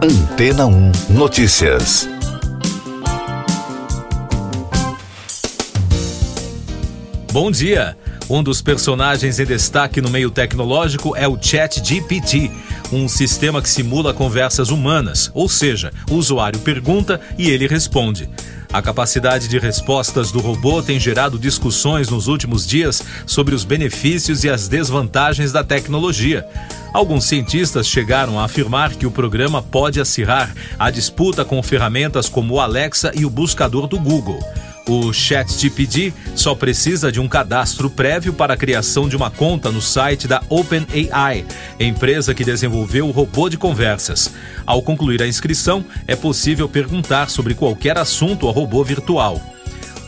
Antena 1 Notícias. Bom dia. Um dos personagens em destaque no meio tecnológico é o ChatGPT, um sistema que simula conversas humanas, ou seja, o usuário pergunta e ele responde. A capacidade de respostas do robô tem gerado discussões nos últimos dias sobre os benefícios e as desvantagens da tecnologia. Alguns cientistas chegaram a afirmar que o programa pode acirrar a disputa com ferramentas como o Alexa e o buscador do Google. O ChatGPT só precisa de um cadastro prévio para a criação de uma conta no site da OpenAI, empresa que desenvolveu o robô de conversas. Ao concluir a inscrição, é possível perguntar sobre qualquer assunto ao robô virtual.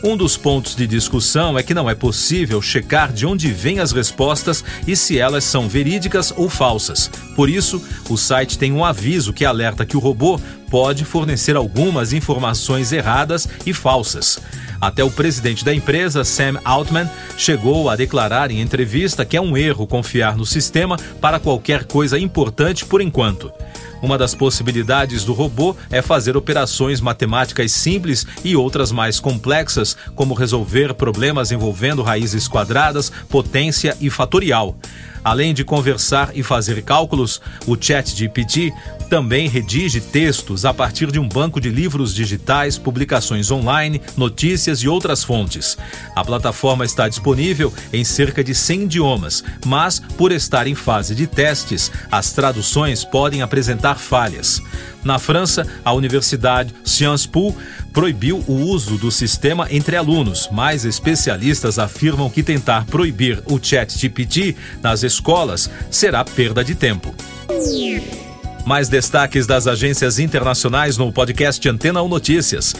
Um dos pontos de discussão é que não é possível checar de onde vêm as respostas e se elas são verídicas ou falsas. Por isso, o site tem um aviso que alerta que o robô pode fornecer algumas informações erradas e falsas. Até o presidente da empresa, Sam Altman, chegou a declarar em entrevista que é um erro confiar no sistema para qualquer coisa importante por enquanto. Uma das possibilidades do robô é fazer operações matemáticas simples e outras mais complexas, como resolver problemas envolvendo raízes quadradas, potência e fatorial. Além de conversar e fazer cálculos, o ChatGPT também redige textos a partir de um banco de livros digitais, publicações online, notícias e outras fontes. A plataforma está disponível em cerca de 100 idiomas, mas, por estar em fase de testes, as traduções podem apresentar falhas. Na França, a Universidade Sciences Po proibiu o uso do sistema entre alunos, mas especialistas afirmam que tentar proibir o ChatGPT nas escolas será perda de tempo. Mais destaques das agências internacionais no podcast Antena 1 Notícias.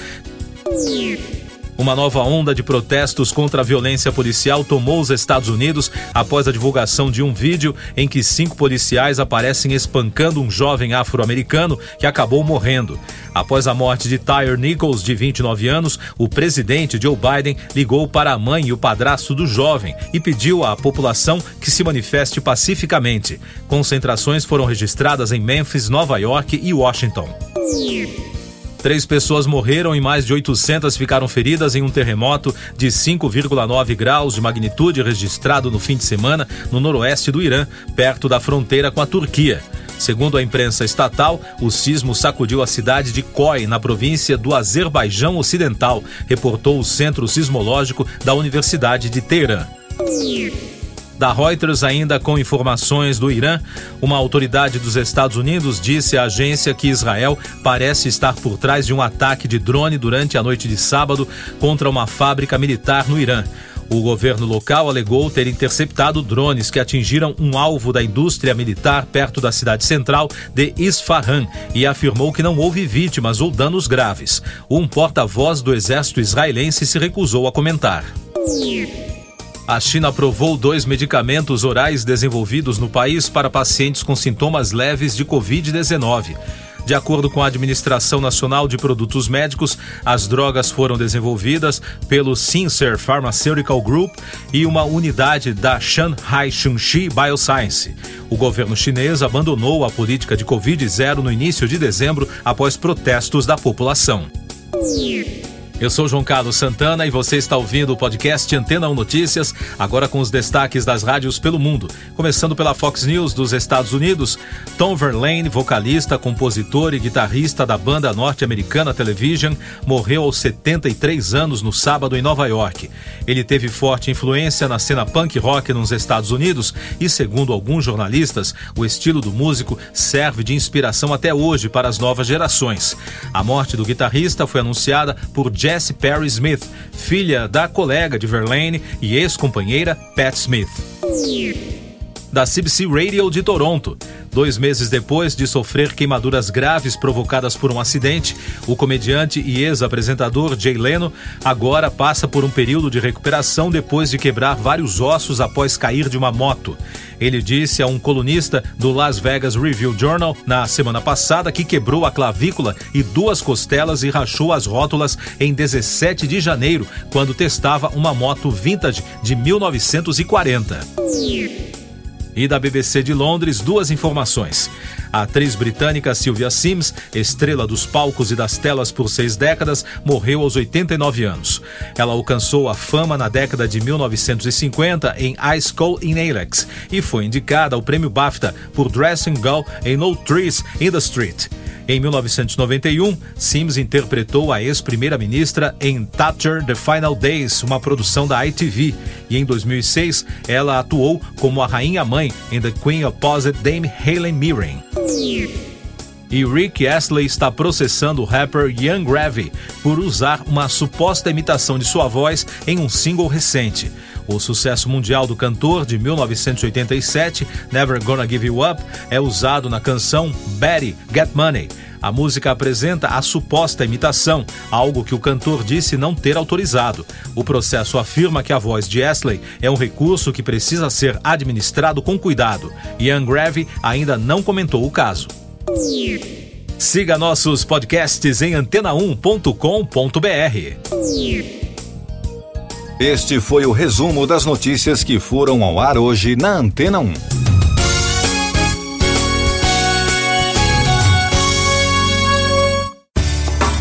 Uma nova onda de protestos contra a violência policial tomou os Estados Unidos após a divulgação de um vídeo em que cinco policiais aparecem espancando um jovem afro-americano que acabou morrendo. Após a morte de Tyre Nichols, de 29 anos, o presidente Joe Biden ligou para a mãe e o padrasto do jovem e pediu à população que se manifeste pacificamente. Concentrações foram registradas em Memphis, Nova York e Washington. Três pessoas morreram e mais de 800 ficaram feridas em um terremoto de 5,9 graus de magnitude registrado no fim de semana no noroeste do Irã, perto da fronteira com a Turquia. Segundo a imprensa estatal, o sismo sacudiu a cidade de Koi, na província do Azerbaijão Ocidental, reportou o Centro Sismológico da Universidade de Teherã da Reuters, ainda com informações do Irã, uma autoridade dos Estados Unidos disse à agência que Israel parece estar por trás de um ataque de drone durante a noite de sábado contra uma fábrica militar no Irã. O governo local alegou ter interceptado drones que atingiram um alvo da indústria militar perto da cidade central de Isfahan e afirmou que não houve vítimas ou danos graves. Um porta-voz do exército israelense se recusou a comentar. A China aprovou dois medicamentos orais desenvolvidos no país para pacientes com sintomas leves de Covid-19. De acordo com a Administração Nacional de Produtos Médicos, as drogas foram desenvolvidas pelo Sincer Pharmaceutical Group e uma unidade da Shanghai Shunxi Bioscience. O governo chinês abandonou a política de Covid-0 no início de dezembro após protestos da população. Eu sou João Carlos Santana e você está ouvindo o podcast Antena 1 Notícias, agora com os destaques das rádios pelo mundo. Começando pela Fox News dos Estados Unidos, Tom Verlaine, vocalista, compositor e guitarrista da banda norte-americana Television, morreu aos 73 anos no sábado em Nova York. Ele teve forte influência na cena punk rock nos Estados Unidos e, segundo alguns jornalistas, o estilo do músico serve de inspiração até hoje para as novas gerações. A morte do guitarrista foi anunciada por Jeff Jessie Perry Smith, filha da colega de Verlaine e ex-companheira Pat Smith. Da CBC Radio de Toronto. Dois meses depois de sofrer queimaduras graves provocadas por um acidente, o comediante e ex-apresentador Jay Leno agora passa por um período de recuperação depois de quebrar vários ossos após cair de uma moto. Ele disse a um colunista do Las Vegas Review Journal na semana passada que quebrou a clavícula e duas costelas e rachou as rótulas em 17 de janeiro, quando testava uma moto vintage de 1940. E da BBC de Londres, duas informações. A atriz britânica Sylvia Sims, estrela dos palcos e das telas por seis décadas, morreu aos 89 anos. Ela alcançou a fama na década de 1950 em High School in Alex e foi indicada ao prêmio BAFTA por Dressing Girl em No Trees in the Street. Em 1991, Sims interpretou a ex-primeira-ministra em Thatcher The Final Days, uma produção da ITV. E em 2006, ela atuou como a rainha-mãe em The Queen Opposite Dame Helen Mirren. E Rick Astley está processando o rapper Young Gravy por usar uma suposta imitação de sua voz em um single recente. O sucesso mundial do cantor de 1987, Never Gonna Give You Up, é usado na canção Betty Get Money. A música apresenta a suposta imitação, algo que o cantor disse não ter autorizado. O processo afirma que a voz de Astley é um recurso que precisa ser administrado com cuidado. Ian Gravy ainda não comentou o caso. Siga nossos podcasts em antena1.com.br. Este foi o resumo das notícias que foram ao ar hoje na Antena 1.